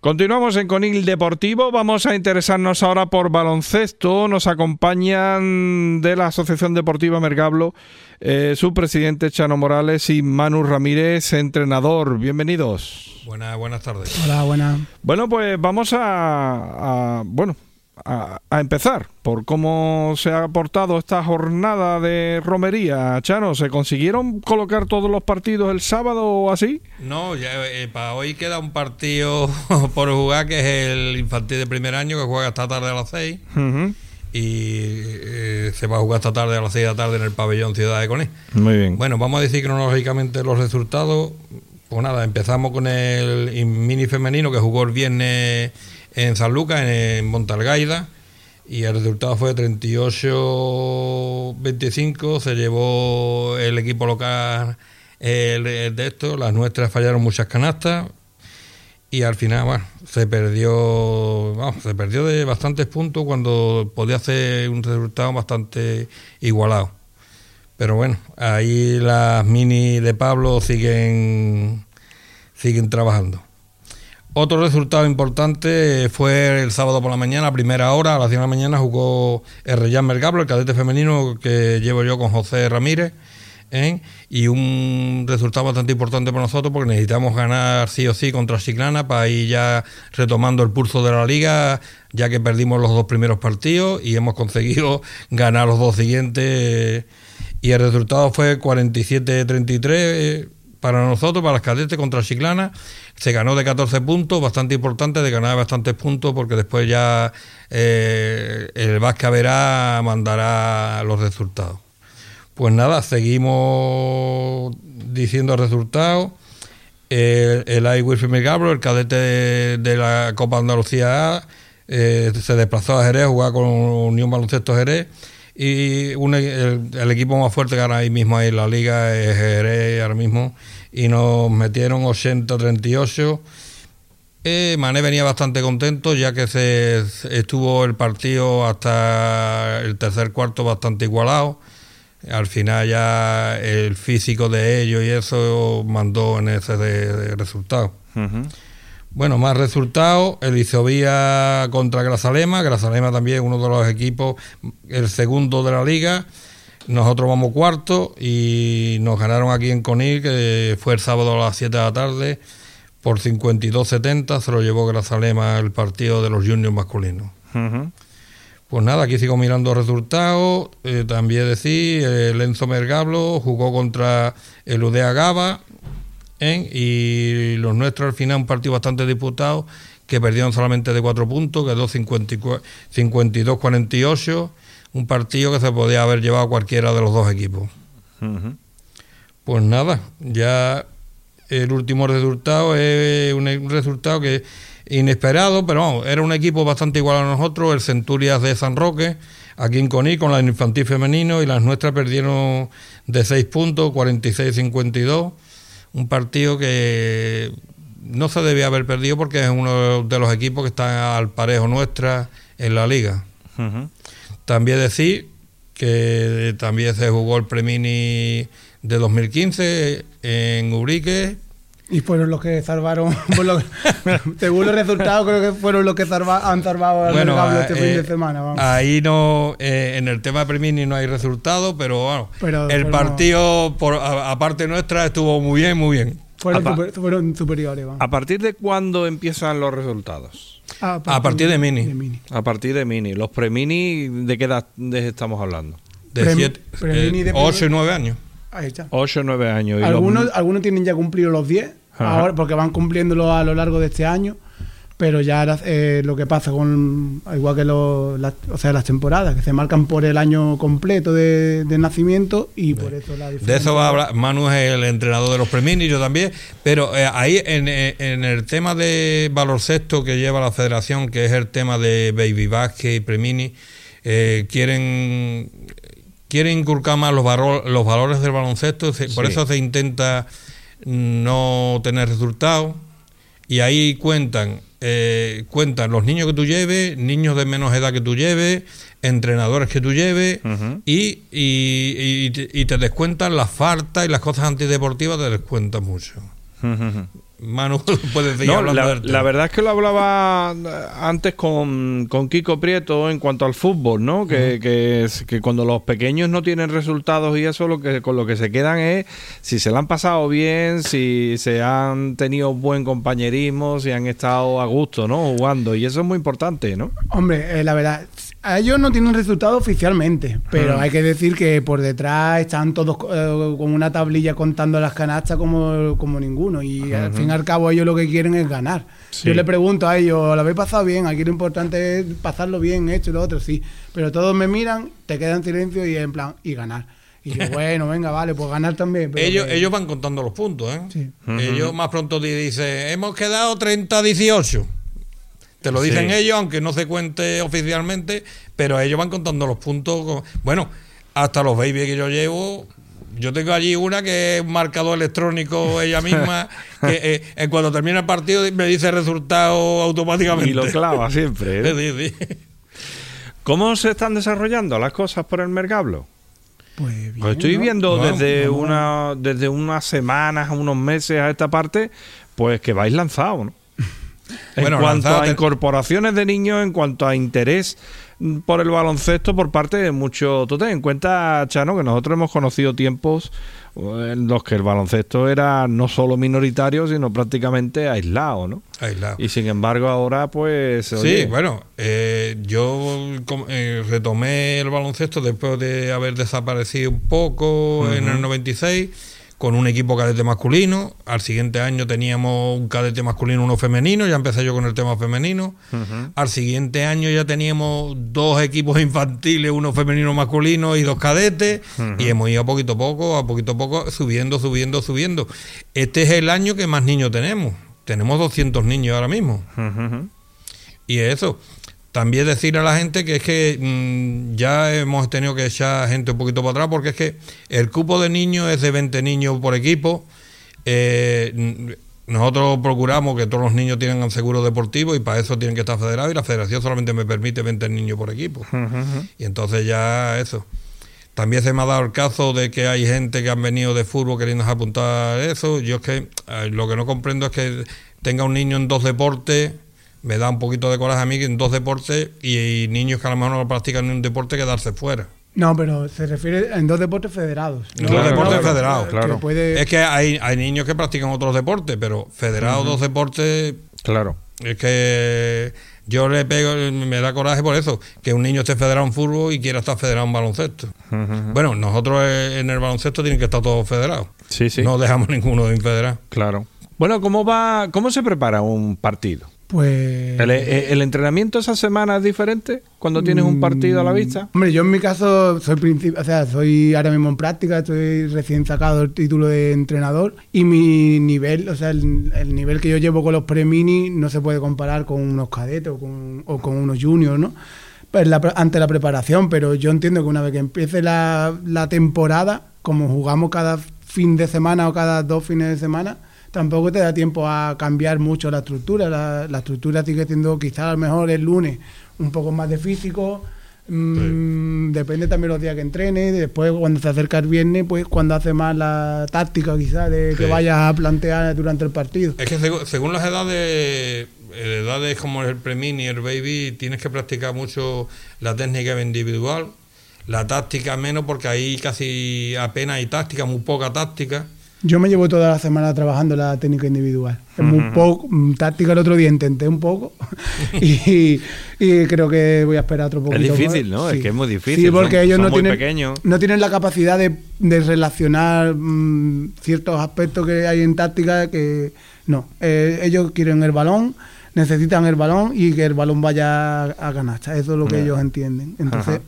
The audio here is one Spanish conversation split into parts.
Continuamos en Conil Deportivo. Vamos a interesarnos ahora por baloncesto. Nos acompañan de la Asociación Deportiva Mergablo eh, su presidente Chano Morales y Manu Ramírez, entrenador. Bienvenidos. Buenas, buenas tardes. Hola, buenas. Bueno, pues vamos a, a bueno, a, empezar por cómo se ha aportado esta jornada de romería. Chano, ¿se consiguieron colocar todos los partidos el sábado o así? No, ya, eh, para hoy queda un partido por jugar que es el infantil de primer año que juega esta tarde a las 6. Y eh, se va a jugar esta tarde a las 6 de la tarde en el pabellón Ciudad de Coné. Muy bien. Bueno, vamos a decir cronológicamente los resultados. Pues nada, empezamos con el mini femenino que jugó el viernes en San Lucas, en Montalgaida, y el resultado fue 38-25, se llevó el equipo local el, de esto, las nuestras fallaron muchas canastas y al final bueno, se perdió se perdió de bastantes puntos cuando podía hacer un resultado bastante igualado. Pero bueno, ahí las mini de Pablo siguen siguen trabajando. Otro resultado importante fue el sábado por la mañana, a primera hora, a las 10 de la mañana, jugó el Reyán Mergablo, el cadete femenino que llevo yo con José Ramírez. ¿eh? Y un resultado bastante importante para nosotros porque necesitamos ganar sí o sí contra Chiclana para ir ya retomando el pulso de la liga, ya que perdimos los dos primeros partidos y hemos conseguido ganar los dos siguientes. Y el resultado fue 47-33 para nosotros, para las cadetes contra Chiclana, se ganó de 14 puntos, bastante importante, de ganar bastantes puntos, porque después ya eh, el Vasca Verá mandará los resultados. Pues nada, seguimos diciendo resultados. El, el I. Gabro, el cadete de, la Copa Andalucía A, eh, se desplazó a Jerez a jugar con Unión Baloncesto Jerez y el, equipo más fuerte que ahora mismo ahí en la liga es Jerez ahora mismo. Y nos metieron 80-38 eh, Mané venía bastante contento ya que se estuvo el partido hasta el tercer cuarto bastante igualado. Al final ya el físico de ellos y eso mandó en ese resultado bueno, más resultados, el Isobía contra Grazalema, Grazalema también uno de los equipos, el segundo de la liga, nosotros vamos cuarto y nos ganaron aquí en Conil, que fue el sábado a las 7 de la tarde, por 52-70, se lo llevó Grazalema el partido de los juniors masculinos. Pues nada, aquí sigo mirando resultados, eh, también decir, el Enzo Mergablo jugó contra el Udea Gaba, y los nuestros al final un partido bastante disputado que perdieron solamente de cuatro puntos, quedó 52-48, un partido que se podía haber llevado cualquiera de los dos equipos. Pues nada, ya el último resultado es un, resultado que inesperado, pero vamos, era un equipo bastante igual a nosotros, el Centurias de San Roque, aquí en Coní, con la infantil femenino, y las nuestras perdieron de 6 puntos, 46-52 un partido que no se debía haber perdido porque es uno de los equipos que está al parejo nuestra en la liga. También decir que también se jugó el Premini de 2015 en Ubrique. Y fueron los que salvaron, según los resultados, creo que fueron los que han salvado al bueno, este fin de eh, semana. Ahí no, eh, en el tema Premini no hay resultado, pero bueno, el partido, por, aparte nuestra, estuvo muy bien, muy bien. Fueron, superiores. ¿A partir de cuándo empiezan los resultados? A partir, de, mini. A partir de mini. ¿Los premini de qué edad estamos hablando? De 8 eh, y 9 años. Ahí está. 8 o 9 años. algunos, algunos tienen ya cumplido los 10 ahora, porque van cumpliéndolo a lo largo de este año, pero ya eh, lo que pasa con, igual que lo, o sea, las temporadas, que se marcan por el año completo de, nacimiento y por eso la diferencia. De eso va a hablar, Manu es el entrenador de los premini, yo también, pero eh, ahí en, en, el tema de baloncesto que lleva la federación, que es el tema de baby basket y premini, eh, quieren quieren inculcar más los, los valores del baloncesto, por eso se intenta no tener resultados. Y ahí cuentan eh, cuentan los niños que tú lleves, niños de menos edad que tú lleves, entrenadores que tú lleves y, y, te, descuentan las faltas y las cosas antideportivas te descuentan mucho. Manu puede decir No, hablando la, del tema. la verdad es que lo hablaba antes con, con Kiko Prieto en cuanto al fútbol, ¿no? Que, que, es- que cuando los pequeños no tienen resultados y eso, lo que con lo que se quedan es si se la han pasado bien, si se han tenido buen compañerismo, si han estado a gusto, ¿no? Jugando. Y eso es muy importante, ¿no? Hombre, eh, la verdad, a ellos no tienen resultado oficialmente, pero hay que decir que por detrás están todos eh, con una tablilla contando las canastas como, como ninguno. Y al fin y al cabo ellos lo que quieren es ganar. Sí. Yo le pregunto a ellos, ¿lo habéis pasado bien? Aquí lo importante es pasarlo bien, esto y lo otro, sí. Pero todos me miran, te quedan en silencio y en plan, y ganar. Y yo, bueno, venga, vale, pues ganar también. pero ellos, que- ellos van contando los puntos, ¿eh? Sí. Ellos más pronto dicen, hemos quedado 30-18. Te lo dicen Sí. ellos, aunque no se cuente oficialmente, pero ellos van contando los puntos. con- Bueno, hasta los babies que yo llevo, yo tengo allí una que es un marcador electrónico ella misma, que eh, en cuando termina el partido me dice el resultado automáticamente. Y lo clava siempre. ¿eh? Sí, sí. ¿Cómo se están desarrollando las cosas por el Mercablo? Pues bien, Pues estoy ¿no? viendo desde una desde unas semanas, unos meses a esta parte, pues que vais lanzado, ¿no? En Bueno, cuanto a incorporaciones de niños, en cuanto a interés mm, por el baloncesto por parte de muchos. Tú ten en cuenta, Chano, que nosotros hemos conocido tiempos eh, en los que el baloncesto era no solo minoritario, sino prácticamente aislado, ¿no? Aislado. Y sin embargo ahora, pues... Sí, oye, bueno, eh, yo eh, retomé el baloncesto después de haber desaparecido un poco en el 96 con un equipo cadete masculino. Al siguiente año teníamos un cadete masculino, uno femenino, ya empecé yo con el tema femenino. Al siguiente año ya teníamos dos equipos infantiles, uno femenino masculino y dos cadetes. Y hemos ido a poquito a poco, a poquito a poco, subiendo, subiendo, subiendo. Este es el año que más niños tenemos. Tenemos 200 niños ahora mismo. ujú, ujú. Y eso, también decir a la gente que es que mm, ya hemos tenido que echar gente un poquito para atrás porque es que el cupo de niños es de 20 niños por equipo. Eh, nosotros procuramos que todos los niños tengan seguro deportivo y para eso tienen que estar federados y la federación solamente me permite 20 niños por equipo. Y entonces ya eso. También se me ha dado el caso de que hay gente que han venido de fútbol queriendo apuntar eso. Yo es que eh, lo que no comprendo es que tenga un niño en dos deportes, me da un poquito de coraje a mí que en dos deportes y, niños que a lo mejor no practican ni un deporte quedarse fuera. No, pero se refiere en dos deportes federados. En No, dos deportes federados, que claro. puede- Es que hay, hay niños que practican otros deportes, pero federados dos deportes Claro. es que yo le pego, me da coraje por eso, que un niño esté federado en fútbol y quiera estar federado en baloncesto. Bueno, nosotros en el baloncesto tienen que estar todos federados. Sí, sí. No dejamos ninguno de infederado. Claro. Bueno, ¿cómo va, cómo se prepara un partido? Pues. ¿El, el entrenamiento esa semana es diferente cuando tienes un partido a la vista? Hombre, yo en mi caso soy princip- o sea, soy ahora mismo en práctica, estoy recién sacado del título de entrenador y mi nivel, o sea, el, el nivel que yo llevo con los pre-mini no se puede comparar con unos cadetes o con, o con unos juniors, ¿no? Pues la ante la preparación, pero yo entiendo que una vez que empiece la, la temporada, como jugamos cada fin de semana o cada dos fines de semana, tampoco te da tiempo a cambiar mucho la estructura. La, la estructura sigue siendo quizás a lo mejor el lunes un poco más de físico, Mm, Depende también los días que entrene. Después, cuando se acerca el viernes, pues cuando hace más la táctica, quizás, de que vayas a plantear durante el partido. Es que según las edades, eh, edades como el premini el baby, tienes que practicar mucho la técnica individual, la táctica menos, porque ahí casi apenas hay táctica, muy poca táctica. Yo me llevo toda la semana trabajando la técnica individual. Es muy poco. mm, Táctica el otro día intenté un poco y, y creo que voy a esperar otro poquito. más. difícil, ¿no? Es que es muy difícil, Sí, porque son- ellos son no muy tienen, pequeños. no tienen la capacidad de, de relacionar mm, ciertos aspectos que hay en táctica que no. Eh, ellos quieren el balón, necesitan el balón y que el balón vaya a canasta. Eso es lo que ellos entienden. Entonces,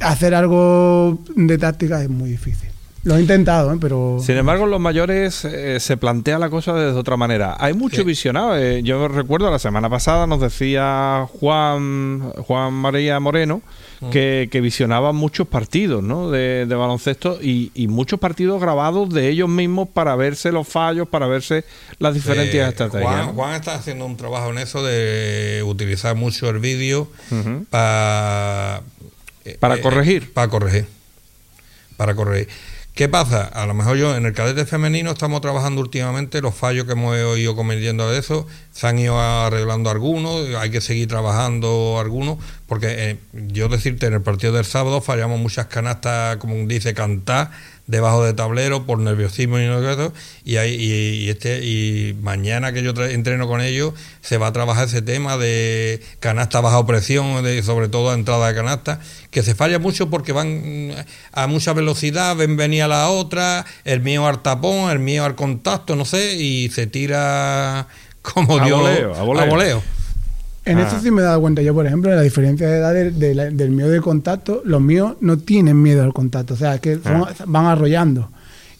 hacer algo de táctica es muy difícil. Lo he intentado, ¿eh? pero... Sin embargo, en los mayores eh, se plantea la cosa de otra manera. Hay mucho Sí. visionado. eh, yo recuerdo la semana pasada nos decía Juan Juan María Moreno que, que visionaba muchos partidos ¿no? de, de baloncesto y, y muchos partidos grabados de ellos mismos para verse los fallos, para verse las diferentes Eh, estrategias. Juan, ¿no? Juan está haciendo un trabajo en eso de utilizar mucho el vídeo para... Para corregir. Para corregir. Para corregir. ¿Qué pasa? A lo mejor yo en el cadete femenino estamos trabajando últimamente los fallos que hemos ido cometiendo de eso, se han ido arreglando algunos, hay que seguir trabajando algunos, porque eh, yo decirte, en el partido del sábado fallamos muchas canastas, como dice, cantar debajo de tablero por nerviosismo y eso y, hay, y, este y mañana que yo entreno con ellos se va a trabajar ese tema de canasta bajo presión de, sobre todo a entrada de canasta que se falla mucho porque van a mucha velocidad ven venía la otra el mío al tapón el mío al contacto no sé y se tira como a Dios voleo, a voleo. a voleo. En Ah. esto sí me he dado cuenta yo, por ejemplo, de la diferencia de edad de- de la- del miedo de contacto. Los míos no tienen miedo al contacto, o sea, es que son- Ah. van arrollando.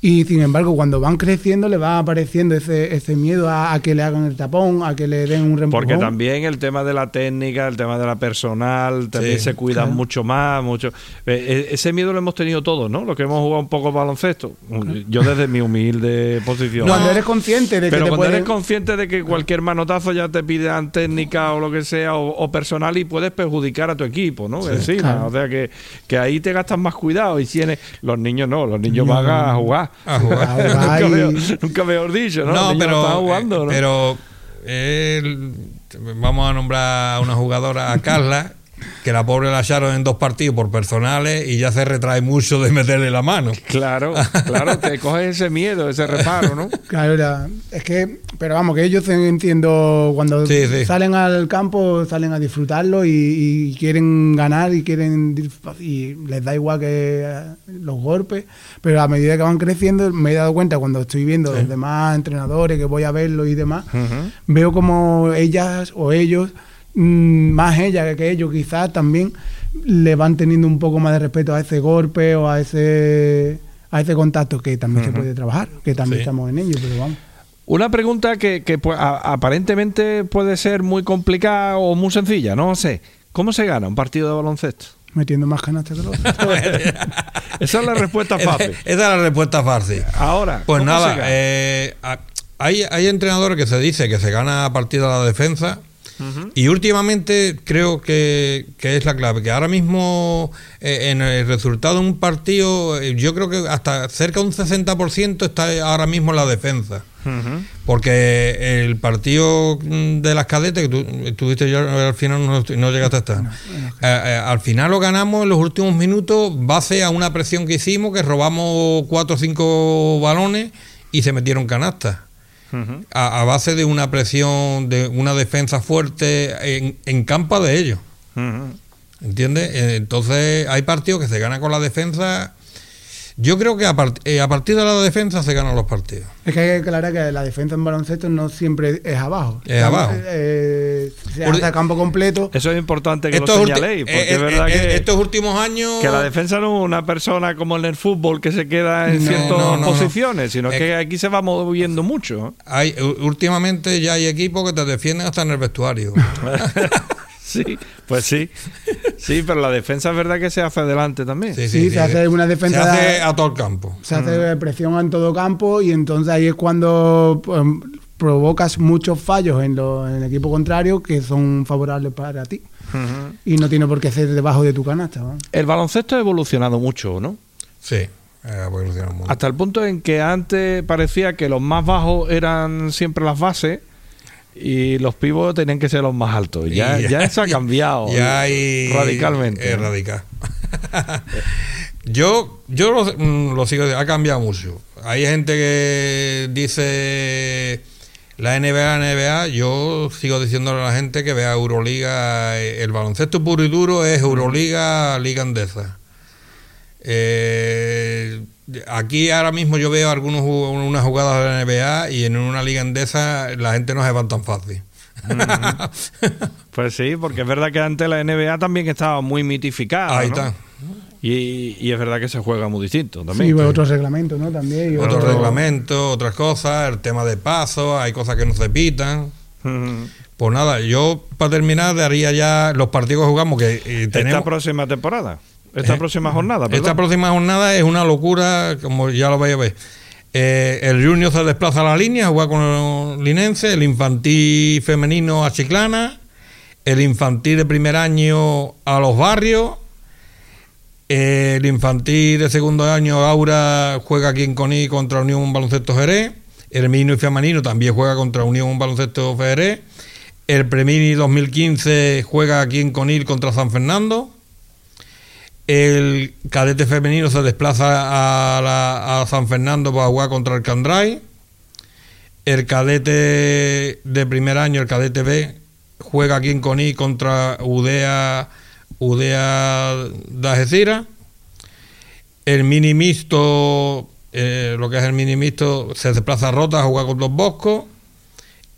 Y sin embargo, cuando van creciendo, le va apareciendo ese, ese miedo a, a que le hagan el tapón, a que le den un reempujón. Porque también el tema de la técnica, el tema de la personal, también Sí, se cuidan claro. mucho más. mucho Eh, eh, Ese miedo lo hemos tenido todos, ¿no? Los que hemos jugado un poco baloncesto. Yo desde mi humilde posición. Cuando eres consciente de que Pero te cuando pueden- eres consciente de que cualquier manotazo ya te pidan técnica o lo que sea, o, o personal, y puedes perjudicar a tu equipo, ¿no? Encima. claro. O sea que, que ahí te gastas más cuidado. Y tienes. Los niños no, los niños van a jugar. A jugar. A jugar nunca, nunca mejor dicho, ¿no? No, pero, están jugando, eh, ¿no? pero él- vamos a nombrar a una jugadora, a Carla, que la pobre la echaron en dos partidos por personales y ya se retrae mucho de meterle la mano. Claro, claro, te coges ese miedo, ese reparo, ¿no? Claro, era- es que, pero vamos, que ellos entiendo cuando Sí, sí. salen al campo, salen a disfrutarlo y, y quieren ganar y quieren y les da igual que eh, los golpes, pero a medida que van creciendo me he dado cuenta cuando estoy viendo los demás entrenadores que voy a verlos y demás, veo como ellas o ellos más ella que ellos quizás también le van teniendo un poco más de respeto a ese golpe o a ese a ese contacto que también se puede trabajar, que también Sí. estamos en ello, pero vamos. Una pregunta que, que, pues, a- aparentemente puede ser muy complicada o muy sencilla, no sé. ¿Cómo se gana un partido de baloncesto? Metiendo más canastas que los. Esa es la respuesta fácil. Esa es la respuesta fácil. Ahora, Pues ¿cómo nada, se gana? eh, hay, hay entrenadores que se dice que se gana a partir de la defensa. Y últimamente creo que, que es la clave, que ahora mismo eh, en el resultado de un partido, eh, yo creo que hasta cerca de un 60% está ahora mismo la defensa. Porque el partido mm, de las cadetes, que tú estuviste ya al final, no, no llegaste a estar. Eh, eh, al final lo ganamos en los últimos minutos, base a una presión que hicimos, que robamos cuatro o cinco balones y se metieron canastas. A, a base de una presión, de una defensa fuerte en, en campo de ellos. ¿Entiendes? Eh, Entonces hay partidos que se ganan con la defensa. Yo creo que a, part- eh, a partir de la defensa se ganan los partidos. Es que hay que aclarar que la defensa en baloncesto no siempre es abajo. Es abajo. Eh, se Por- hace a campo completo. Eso es importante que Estos, lo señaléis, porque eh, es verdad eh, que, estos últimos años. que la defensa no es una persona como en el fútbol que se queda en No, ciertas no, no, no. posiciones, sino Es que aquí se va moviendo mucho. ¿eh? Hay, últimamente ya hay equipos que te defienden hasta en el vestuario. Sí, pues sí. Sí, pero la defensa es verdad que se hace adelante también. Sí, se hace una defensa Se hace a todo el campo. Se hace presión en todo campo y entonces ahí es cuando pues, provocas muchos fallos en, lo- en el equipo contrario que son favorables para ti. Y no tiene por qué ser debajo de tu canasta. ¿no? El baloncesto ha evolucionado mucho, ¿no? Sí, ha evolucionado mucho. Hasta el punto en que antes parecía que los más bajos eran siempre las bases y los pibos tenían que ser los más altos. Ya, Y- ya eso ha cambiado Ya radicalmente. Radical. yo yo lo, mm, lo sigo, ha cambiado mucho. Hay gente que dice la NBA, NBA. Yo sigo diciéndole a la gente que vea Euroliga. eh, El baloncesto puro y duro es Euroliga, Liga Andesa. Eh, aquí ahora mismo yo veo algunos unas jugadas de la NBA y en una liga andesa la gente no se va tan fácil. Pues sí, porque es verdad que antes la NBA también estaba muy mitificada. Ahí ¿no? está. Y, y es verdad que se juega muy distinto también. Sí, pues, otros reglamentos, ¿no? También. Otros otro- reglamentos, otras cosas, el tema de pasos, hay cosas que no se pitan. Pues nada, yo para terminar daría ya los partidos que jugamos que eh, Esta tenemos. próxima temporada, esta Eh, próxima jornada. Esta próxima jornada es una locura, como ya lo vais a ver. Eh, el Junior se desplaza a la línea, juega con el Linense, el infantil femenino a Chiclana, el infantil de primer año a los barrios, El infantil de segundo año, Aura, juega aquí en Coní contra Unión Baloncesto Jerez. El menino y femenino también juega contra Unión Baloncesto Jerez. El Premini 2015 juega aquí en Conil contra San Fernando. El cadete femenino se desplaza a, San Fernando para jugar contra el Candray. El cadete de primer año, el cadete B, juega aquí en Coní contra Udea, Udea de Algeciras. El mini mixto, eh, lo que es el mini mixto, se desplaza a Rota a jugar con los Boscos.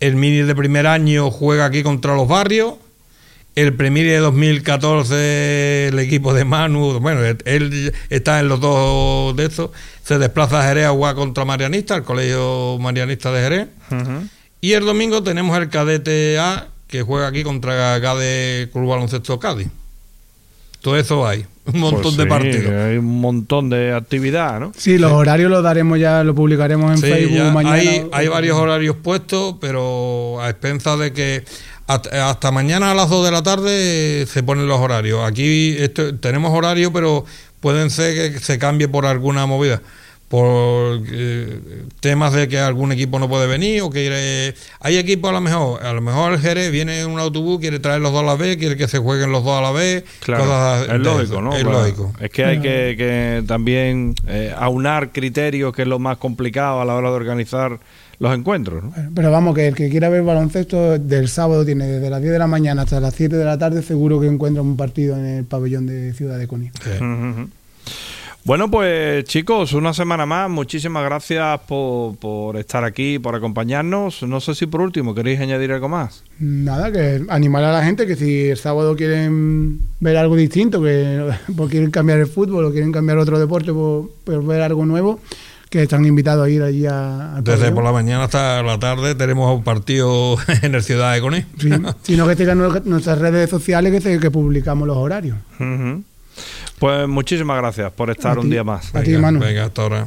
El mini de primer año juega aquí contra los barrios. El Premier de 2014, el equipo de Manu, bueno, él está en los dos de estos. Se desplaza a Jerez a jugar contra Marianista, el colegio Marianista de Jerez. Y el domingo tenemos el cadete A que juega aquí contra Cádiz Club Baloncesto Cádiz. Todo eso hay, un montón Pues de partidos. Hay un montón de actividad, ¿no? Sí, los horarios los daremos ya, lo publicaremos en Sí, Facebook ya mañana. hay, hay varios horarios puestos, pero a expensas de que hasta, hasta mañana a las 2 de la tarde se ponen los horarios. Aquí esto, tenemos horario, pero pueden ser que se cambie por alguna movida. Por eh, temas de que algún equipo no puede venir o que hay equipos a lo mejor, a lo mejor el Jerez viene en un autobús, quiere traer los dos a la vez, quiere que se jueguen los dos a la vez. Claro, cosas es lógico. ¿no? Es Claro. lógico. Es que hay que, que también eh, aunar criterios, que es lo más complicado a la hora de organizar los encuentros, ¿no? Bueno, Pero vamos, que el que quiera ver baloncesto del sábado tiene desde las 10 de la mañana hasta las 7 de la tarde, seguro que encuentra un partido en el pabellón de Ciudad de Coni. Sí. Ujú, ujú. Bueno, pues chicos, una semana más. Muchísimas gracias por, por estar aquí, por acompañarnos. No sé si por último queréis añadir algo más. Nada, que animar a la gente que si el sábado quieren ver algo distinto, que pues quieren cambiar el fútbol o quieren cambiar otro deporte por, por ver algo nuevo, que están invitados a ir allí a, al Desde por la mañana hasta la tarde tenemos un partido en el Ciudad de Coní. Sí, sino que tengan nuestras- redes sociales que, se- que publicamos los horarios. Pues muchísimas gracias por estar A un ti. día más. A ti, Venga, Manu. venga, hasta ahora.